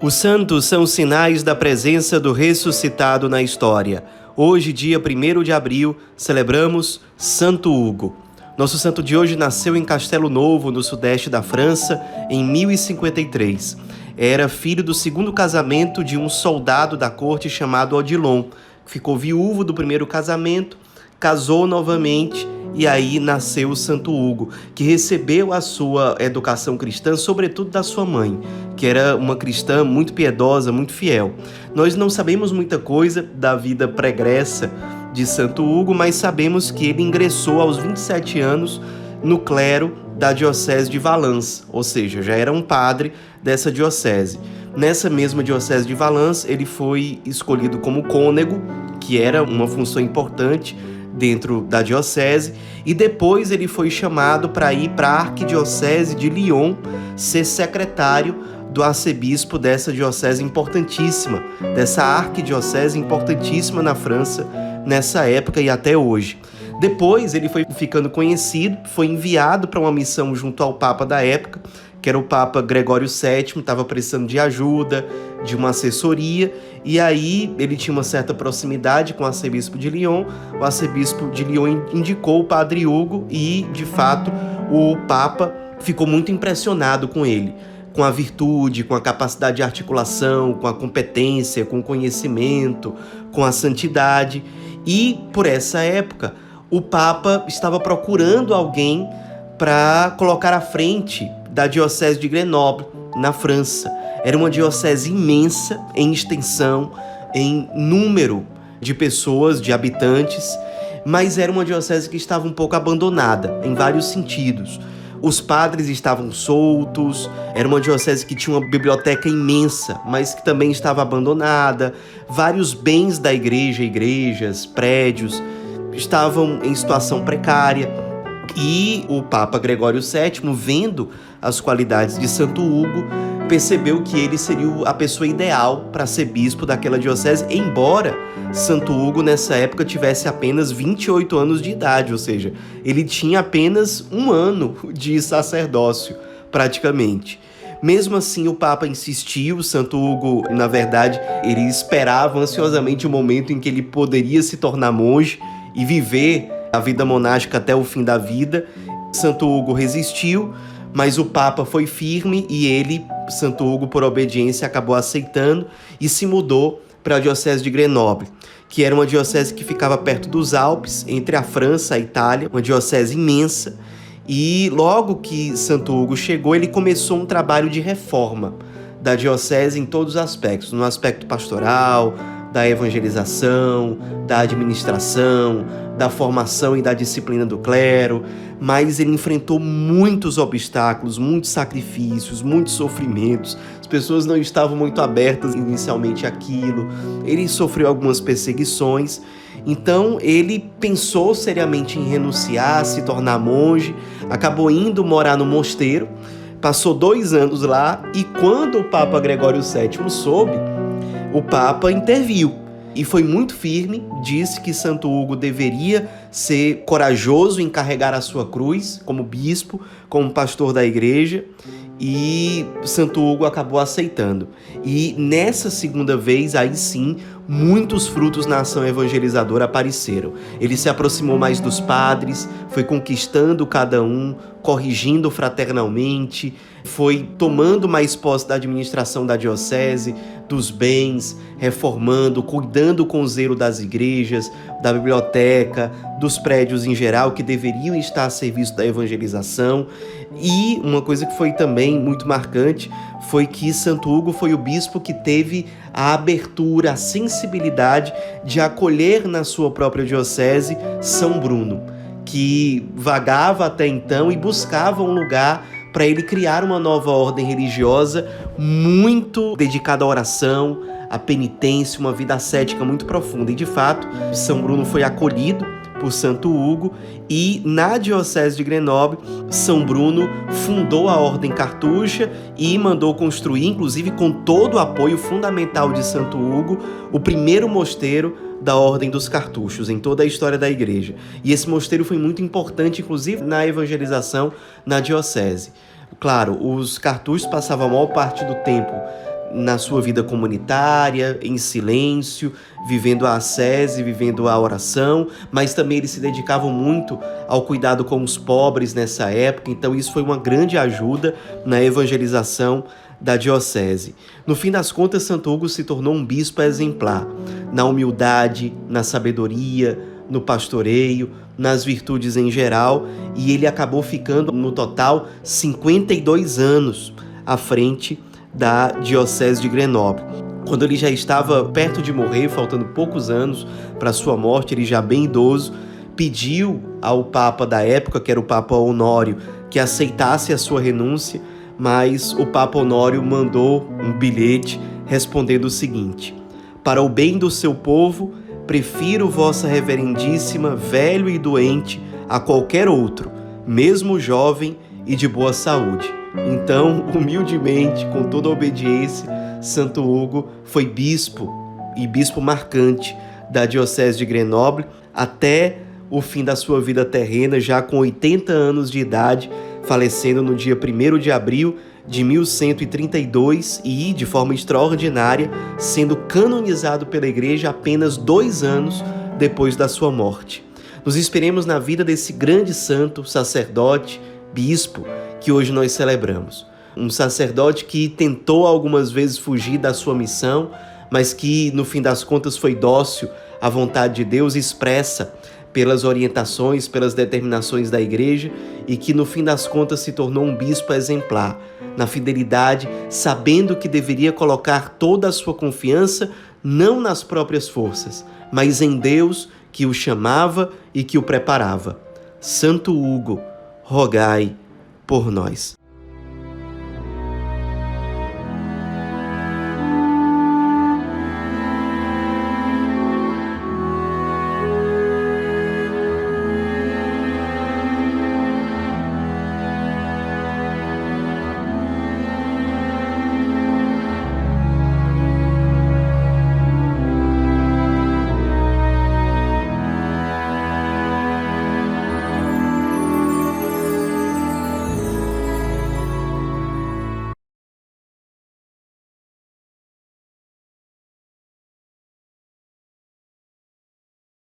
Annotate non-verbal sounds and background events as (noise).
Os santos são sinais da presença do ressuscitado na história. Hoje, dia 1 de abril, celebramos Santo Hugo. Nosso santo de hoje nasceu em Castelo Novo, no sudeste da França, em 1053. Era filho do segundo casamento de um soldado da corte chamado Odilon. Ficou viúvo do primeiro casamento, casou novamente e aí nasceu o Santo Hugo, que recebeu a sua educação cristã, sobretudo da sua mãe, que era uma cristã muito piedosa, muito fiel. Nós não sabemos muita coisa da vida pregressa de Santo Hugo, mas sabemos que ele ingressou aos 27 anos no clero da diocese de Valence, ou seja, já era um padre dessa diocese. Nessa mesma diocese de Valence, ele foi escolhido como cônego, que era uma função importante dentro da diocese e depois ele foi chamado para ir para a arquidiocese de Lyon ser secretário do arcebispo dessa diocese importantíssima, dessa arquidiocese importantíssima na França nessa época e até hoje. Depois ele foi ficando conhecido, foi enviado para uma missão junto ao Papa da época, que era o Papa Gregório VII, estava precisando de ajuda, de uma assessoria, e aí ele tinha uma certa proximidade com o arcebispo de Lyon. O arcebispo de Lyon indicou o padre Hugo e, de fato, o Papa ficou muito impressionado com ele, com a virtude, com a capacidade de articulação, com a competência, com o conhecimento, com a santidade. E por essa época, o Papa estava procurando alguém para colocar à frente da Diocese de Grenoble, na França. Era uma diocese imensa em extensão, em número de pessoas, de habitantes, mas era uma diocese que estava um pouco abandonada em vários sentidos. Os padres estavam soltos, era uma diocese que tinha uma biblioteca imensa, mas que também estava abandonada. Vários bens da igreja, igrejas, prédios, estavam em situação precária. E o Papa Gregório VII, vendo as qualidades de Santo Hugo, percebeu que ele seria a pessoa ideal para ser bispo daquela diocese, embora Santo Hugo nessa época tivesse apenas 28 anos de idade, ou seja, ele tinha apenas um ano de sacerdócio, praticamente. Mesmo assim, o Papa insistiu. Santo Hugo, na verdade, ele esperava ansiosamente o momento em que ele poderia se tornar monge e viver a vida monástica até o fim da vida. Santo Hugo resistiu, mas o Papa foi firme e ele, Santo Hugo, por obediência, acabou aceitando e se mudou para a Diocese de Grenoble, que era uma diocese que ficava perto dos Alpes, entre a França e a Itália, uma diocese imensa. E logo que Santo Hugo chegou, ele começou um trabalho de reforma da diocese em todos os aspectos, no aspecto pastoral, da evangelização, da administração, da formação e da disciplina do clero, mas ele enfrentou muitos obstáculos, muitos sacrifícios, muitos sofrimentos. As pessoas não estavam muito abertas inicialmente àquilo. Ele sofreu algumas perseguições. Então ele pensou seriamente em renunciar, se tornar monge, acabou indo morar no mosteiro, passou dois anos lá e quando o Papa Gregório VII soube, o Papa interviu e foi muito firme, disse que Santo Hugo deveria ser corajoso em carregar a sua cruz como bispo, como pastor da igreja, e Santo Hugo acabou aceitando. E nessa segunda vez, aí sim, muitos frutos na ação evangelizadora apareceram. Ele se aproximou mais dos padres, foi conquistando cada um, corrigindo fraternalmente, foi tomando mais posse da administração da diocese, dos bens, reformando, cuidando com zelo das igrejas, da biblioteca, dos prédios em geral que deveriam estar a serviço da evangelização. E uma coisa que foi também muito marcante foi que Santo Hugo foi o bispo que teve a abertura, a sensibilidade de acolher na sua própria diocese São Bruno, que vagava até então e buscava um lugar para ele criar uma nova ordem religiosa muito dedicada à oração, à penitência, uma vida ascética muito profunda. E de fato, São Bruno foi acolhido por Santo Hugo e na diocese de Grenoble, São Bruno fundou a ordem cartucha e mandou construir, inclusive com todo o apoio fundamental de Santo Hugo, o primeiro mosteiro da Ordem dos Cartuchos em toda a história da igreja. E esse mosteiro foi muito importante, inclusive, na evangelização na diocese. Claro, os cartuchos passavam a maior parte do tempo na sua vida comunitária, em silêncio, vivendo a ascese, vivendo a oração, mas também ele se dedicava muito ao cuidado com os pobres nessa época, então isso foi uma grande ajuda na evangelização da diocese. No fim das contas, Santo Hugo se tornou um bispo exemplar, na humildade, na sabedoria, no pastoreio, nas virtudes em geral, e ele acabou ficando no total 52 anos à frente da Diocese de Grenoble. Quando ele já estava perto de morrer, faltando poucos anos para sua morte, ele já bem idoso, pediu ao Papa da época, que era o Papa Honório, que aceitasse a sua renúncia, mas o Papa Honório mandou um bilhete respondendo o seguinte: Para o bem do seu povo, prefiro vossa reverendíssima, velho e doente, a qualquer outro, mesmo jovem e de boa saúde. Então, (laughs) humildemente, com toda a obediência, Santo Hugo foi bispo e bispo marcante da Diocese de Grenoble até o fim da sua vida terrena, já com 80 anos de idade, falecendo no dia 1 de abril de 1132 e, de forma extraordinária, sendo canonizado pela Igreja apenas dois anos depois da sua morte. Nos esperemos na vida desse grande santo, sacerdote, bispo, que hoje nós celebramos. Um sacerdote que tentou algumas vezes fugir da sua missão, mas que no fim das contas foi dócil à vontade de Deus expressa pelas orientações, pelas determinações da igreja e que no fim das contas se tornou um bispo exemplar, na fidelidade, sabendo que deveria colocar toda a sua confiança não nas próprias forças, mas em Deus que o chamava e que o preparava. Santo Hugo, rogai por nós.